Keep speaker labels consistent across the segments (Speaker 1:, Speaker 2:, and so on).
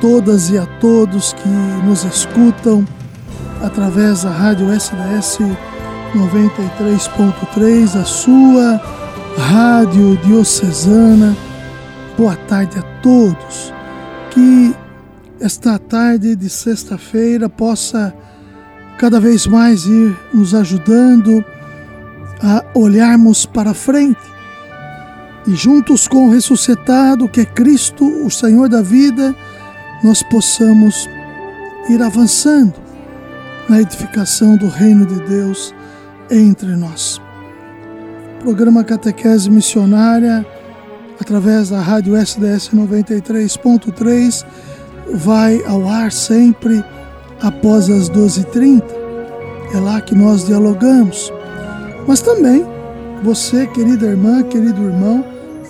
Speaker 1: todas e a todos que nos escutam através da Rádio SDS 93.3, a sua Rádio Diocesana. Boa tarde a todos. Que esta tarde de sexta-feira possa cada vez mais ir nos ajudando a olharmos para frente e juntos com o ressuscitado, que é Cristo, o Senhor da vida, nós possamos ir avançando na edificação do reino de Deus entre nós. Programa Catequese Missionária, através da rádio SDS 93.3, vai ao ar sempre após as 12h30. É lá que nós dialogamos. Mas também você, querida irmã, querido irmão,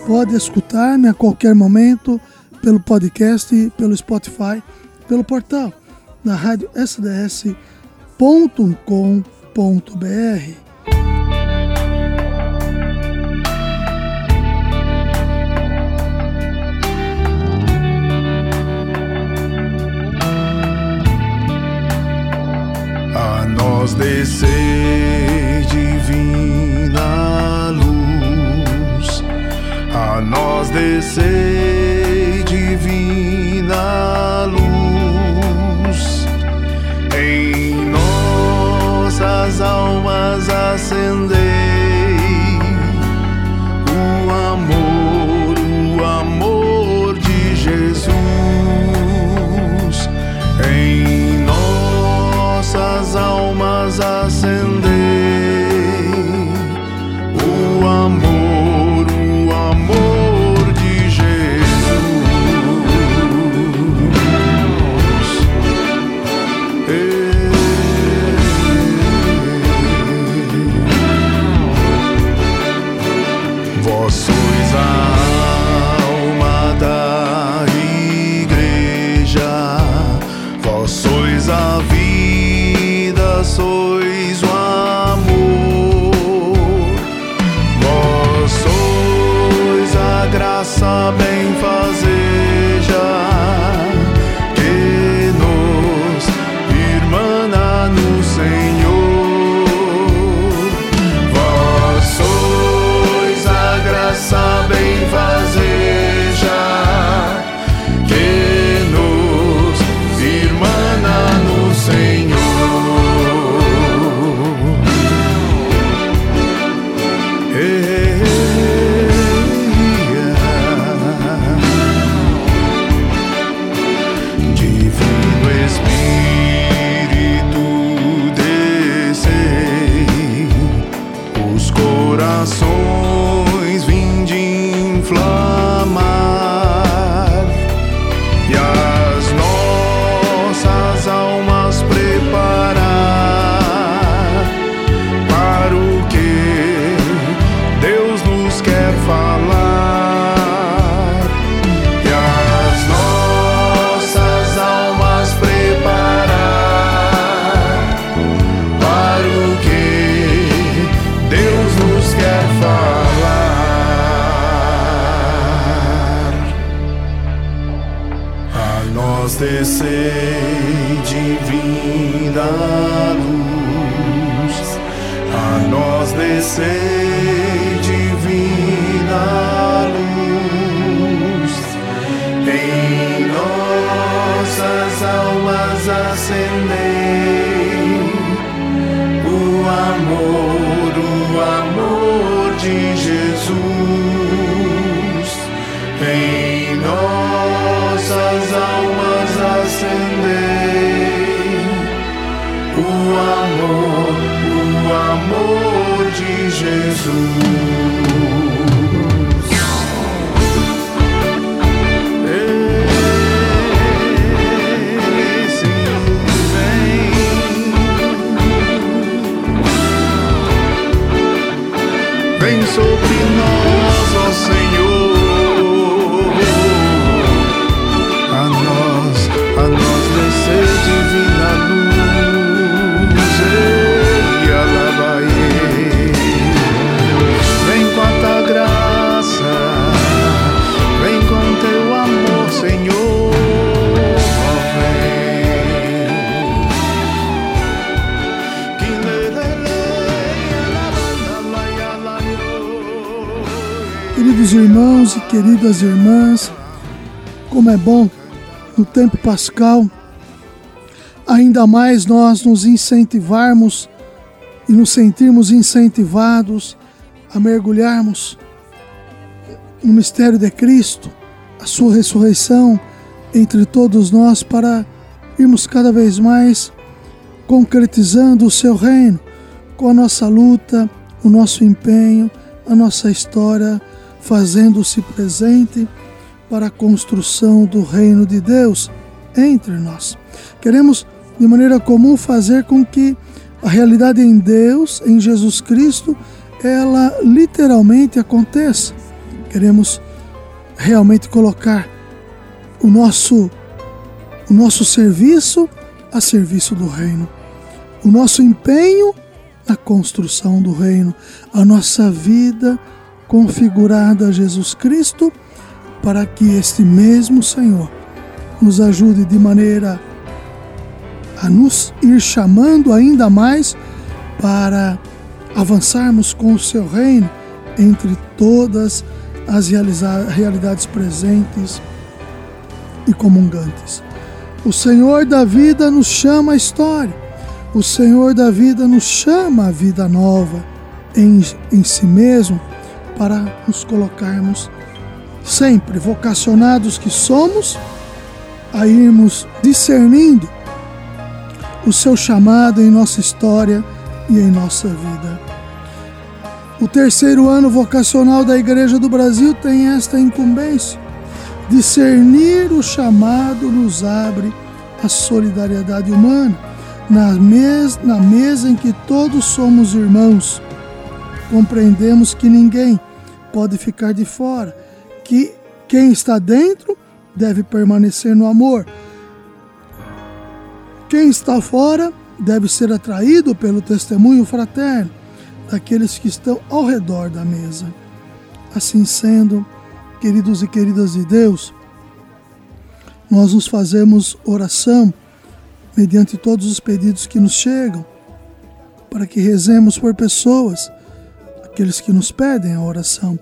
Speaker 1: pode escutar-me a qualquer momento pelo podcast, pelo Spotify, pelo portal da rádio sds.com.br.
Speaker 2: A nós descer divina luz, a nós descer almas acender. divina luz, a nós descei, divina luz, em nossas almas acendei o amor. Jesus.
Speaker 1: Queridas irmãs, como é bom no tempo pascal, ainda mais nós nos incentivarmos e nos sentirmos incentivados a mergulharmos no mistério de Cristo, a sua ressurreição entre todos nós para irmos cada vez mais concretizando o seu reino com a nossa luta, o nosso empenho, a nossa história fazendo-se presente para a construção do reino de Deus entre nós. Queremos, de maneira comum, fazer com que a realidade em Deus, em Jesus Cristo, ela literalmente aconteça. Queremos realmente colocar o nosso o nosso serviço a serviço do reino. O nosso empenho na construção do reino, a nossa vida configurada a Jesus Cristo, para que este mesmo Senhor nos ajude de maneira a nos ir chamando ainda mais para avançarmos com o seu reino entre todas as realidades presentes e comungantes. O Senhor da vida nos chama a história, o Senhor da vida nos chama a vida nova em, em si mesmo para nos colocarmos sempre vocacionados que somos a irmos discernindo o seu chamado em nossa história e em nossa vida. O terceiro ano vocacional da Igreja do Brasil tem esta incumbência. Discernir o chamado nos abre a solidariedade humana na, mes na mesa em que todos somos irmãos. Compreendemos que ninguém pode ficar de fora, que quem está dentro deve permanecer no amor. Quem está fora deve ser atraído pelo testemunho fraterno daqueles que estão ao redor da mesa. Assim sendo, queridos e queridas de Deus, nós nos fazemos oração mediante todos os pedidos que nos chegam, para que rezemos por pessoas aqueles que nos pedem a oração.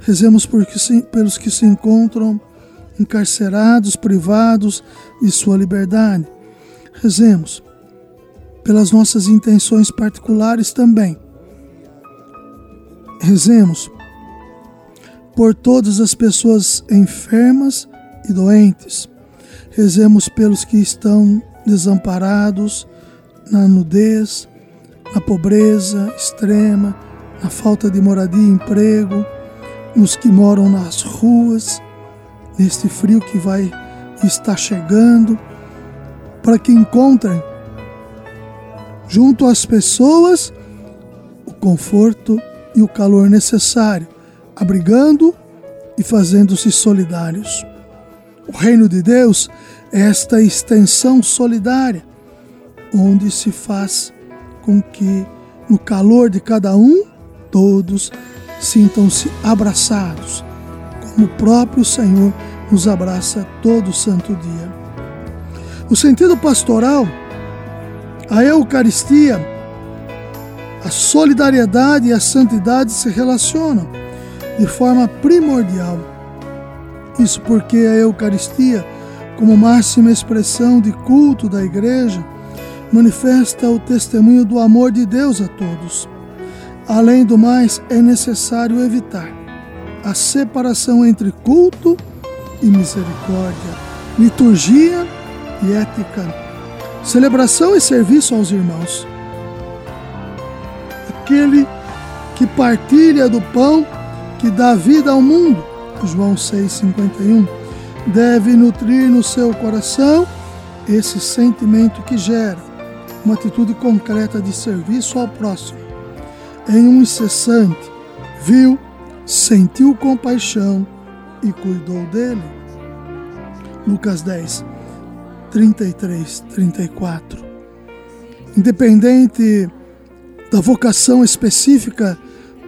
Speaker 1: Rezemos que se, pelos que se encontram encarcerados, privados de sua liberdade. Rezemos pelas nossas intenções particulares também. Rezemos por todas as pessoas enfermas e doentes. Rezemos pelos que estão desamparados na nudez, na pobreza extrema, na falta de moradia e emprego, nos que moram nas ruas, neste frio que vai estar chegando, para que encontrem junto às pessoas o conforto e o calor necessário, abrigando e fazendo-se solidários. O reino de Deus é esta extensão solidária, onde se faz com que, no calor de cada um, todos sintam-se abraçados, como o próprio Senhor nos abraça todo santo dia. O sentido pastoral, a Eucaristia, a solidariedade e a santidade se relacionam de forma primordial. Isso porque a Eucaristia, como máxima expressão de culto da Igreja, manifesta o testemunho do amor de Deus a todos. Além do mais, é necessário evitar a separação entre culto e misericórdia, liturgia e ética, celebração e serviço aos irmãos. Aquele que partilha do pão que dá vida ao mundo, João 6,51, deve nutrir no seu coração esse sentimento que gera uma atitude concreta de serviço ao próximo em um incessante, viu, sentiu compaixão e cuidou dele. Lucas 10, 33, 34. Independente da vocação específica,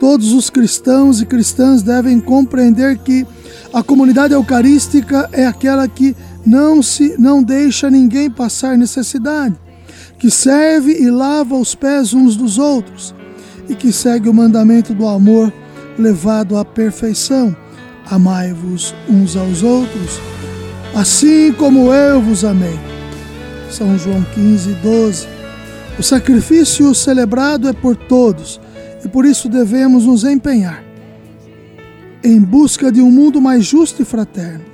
Speaker 1: todos os cristãos e cristãs devem compreender que a comunidade eucarística é aquela que não se não deixa ninguém passar necessidade, que serve e lava os pés uns dos outros, e que segue o mandamento do amor levado à perfeição, Amai-vos uns aos outros, assim como eu vos amei. São João 15, 12. O sacrifício celebrado é por todos e por isso devemos nos empenhar em busca de um mundo mais justo e fraterno.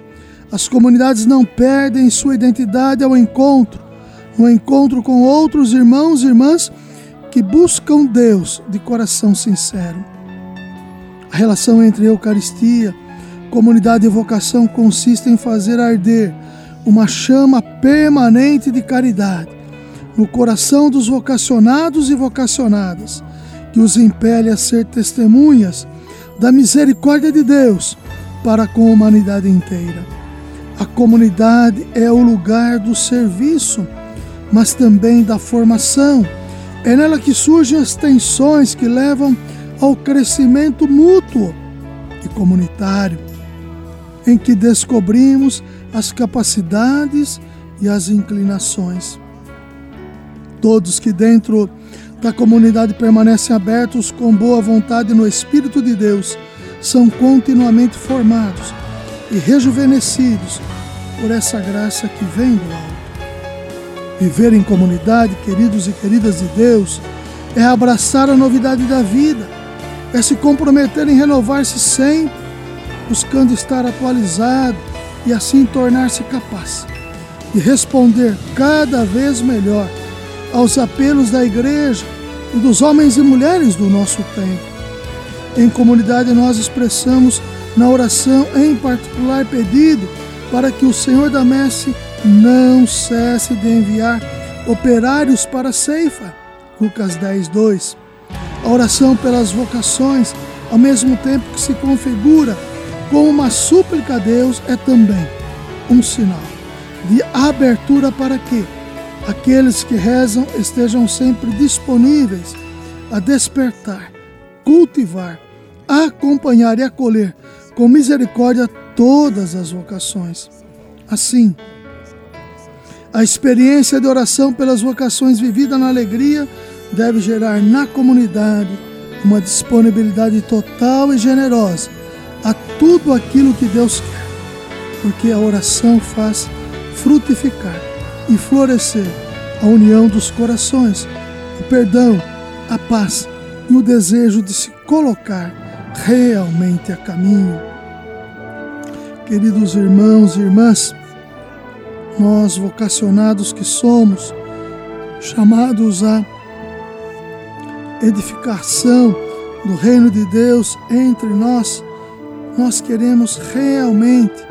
Speaker 1: As comunidades não perdem sua identidade ao encontro, no encontro com outros irmãos e irmãs que buscam Deus de coração sincero. A relação entre Eucaristia, comunidade e vocação consiste em fazer arder uma chama permanente de caridade no coração dos vocacionados e vocacionadas, que os impele a ser testemunhas da misericórdia de Deus para com a humanidade inteira. A comunidade é o lugar do serviço, mas também da formação. É nela que surgem as tensões que levam ao crescimento mútuo e comunitário, em que descobrimos as capacidades e as inclinações. Todos que dentro da comunidade permanecem abertos com boa vontade no Espírito de Deus são continuamente formados e rejuvenescidos por essa graça que vem do alto. Viver em comunidade, queridos e queridas de Deus, é abraçar a novidade da vida é se comprometer em renovar-se sempre, buscando estar atualizado e assim tornar-se capaz de responder cada vez melhor aos apelos da igreja e dos homens e mulheres do nosso tempo. Em comunidade, nós expressamos na oração, em particular, pedido para que o Senhor da Messe não cesse de enviar operários para a ceifa. Lucas 10, 2. A oração pelas vocações, ao mesmo tempo que se configura como uma súplica a Deus, é também um sinal de abertura para que aqueles que rezam estejam sempre disponíveis a despertar, cultivar, acompanhar e acolher com misericórdia todas as vocações. Assim, a experiência de oração pelas vocações vivida na alegria deve gerar na comunidade uma disponibilidade total e generosa a tudo aquilo que Deus quer, porque a oração faz frutificar e florescer a união dos corações, o perdão, a paz e o desejo de se colocar realmente a caminho. Queridos irmãos e irmãs, nós vocacionados que somos, chamados a edificação do reino de Deus entre nós, nós queremos realmente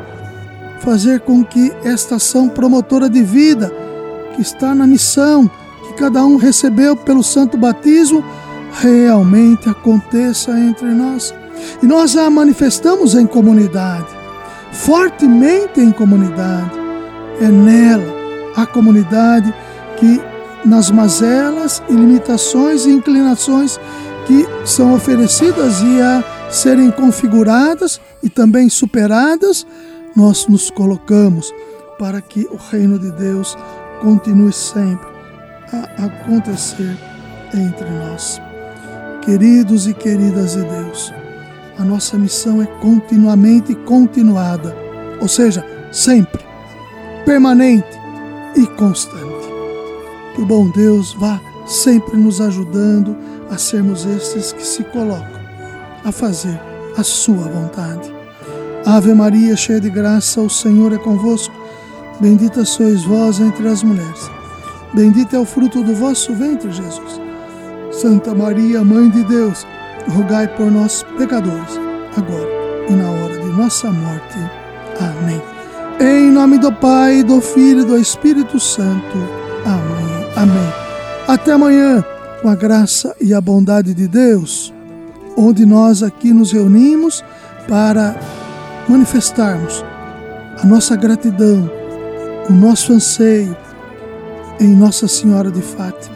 Speaker 1: fazer com que esta ação promotora de vida que está na missão que cada um recebeu pelo santo batismo realmente aconteça entre nós. E nós a manifestamos em comunidade, fortemente em comunidade. É nela a comunidade que nas mazelas e limitações e inclinações que são oferecidas e a serem configuradas e também superadas, nós nos colocamos para que o reino de Deus continue sempre a acontecer entre nós. Queridos e queridas de Deus, a nossa missão é continuamente continuada, ou seja, sempre, permanente e constante. Que o bom Deus vá sempre nos ajudando a sermos estes que se colocam a fazer a sua vontade. Ave Maria, cheia de graça, o Senhor é convosco. Bendita sois vós entre as mulheres. Bendito é o fruto do vosso ventre, Jesus. Santa Maria, Mãe de Deus, rogai por nós, pecadores, agora e na hora de nossa morte. Amém. Em nome do Pai, do Filho e do Espírito Santo. Amém. Amém. Até amanhã, com a graça e a bondade de Deus, onde nós aqui nos reunimos para manifestarmos a nossa gratidão, o nosso anseio em Nossa Senhora de Fátima,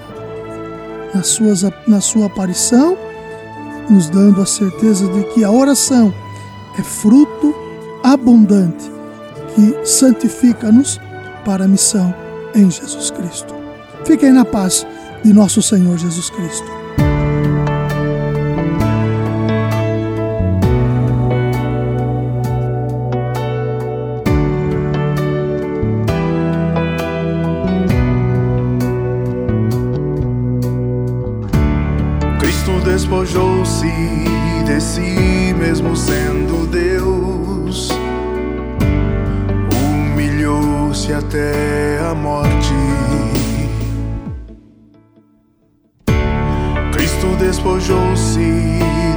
Speaker 1: na, suas, na sua aparição, nos dando a certeza de que a oração é fruto abundante que santifica-nos para a missão em Jesus Cristo. Fiquem na paz de nosso Senhor Jesus Cristo.
Speaker 2: Até a morte. Cristo despojou-se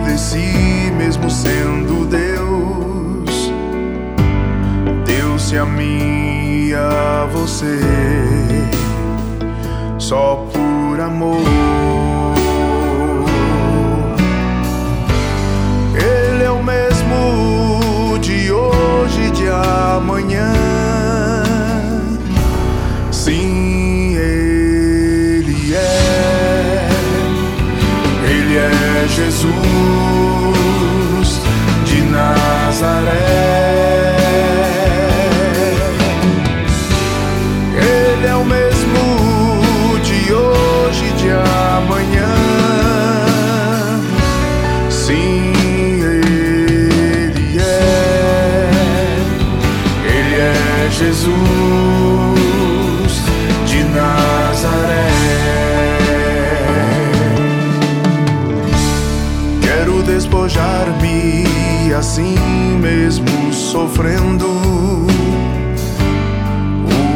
Speaker 2: de si mesmo sendo Deus, deu-se a mim e a você só por amor. Assim mesmo sofrendo,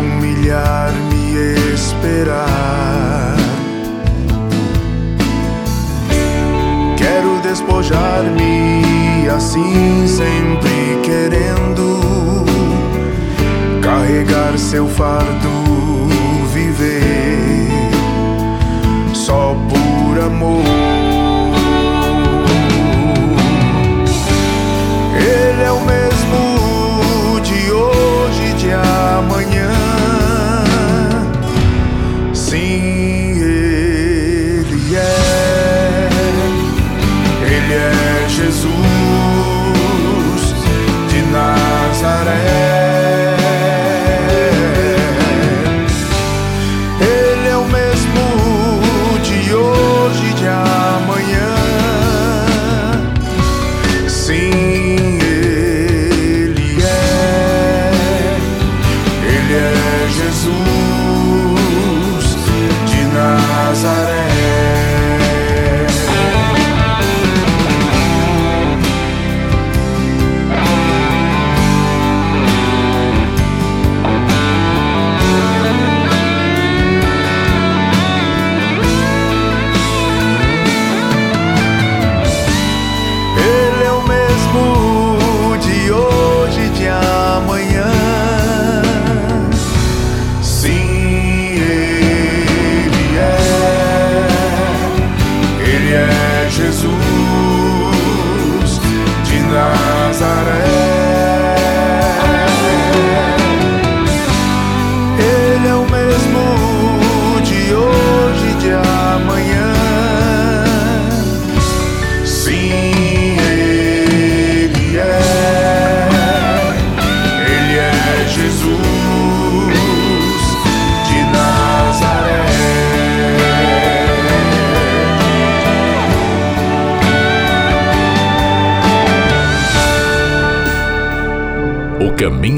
Speaker 2: humilhar-me esperar. Quero despojar-me assim sempre querendo carregar seu fardo, viver só por amor.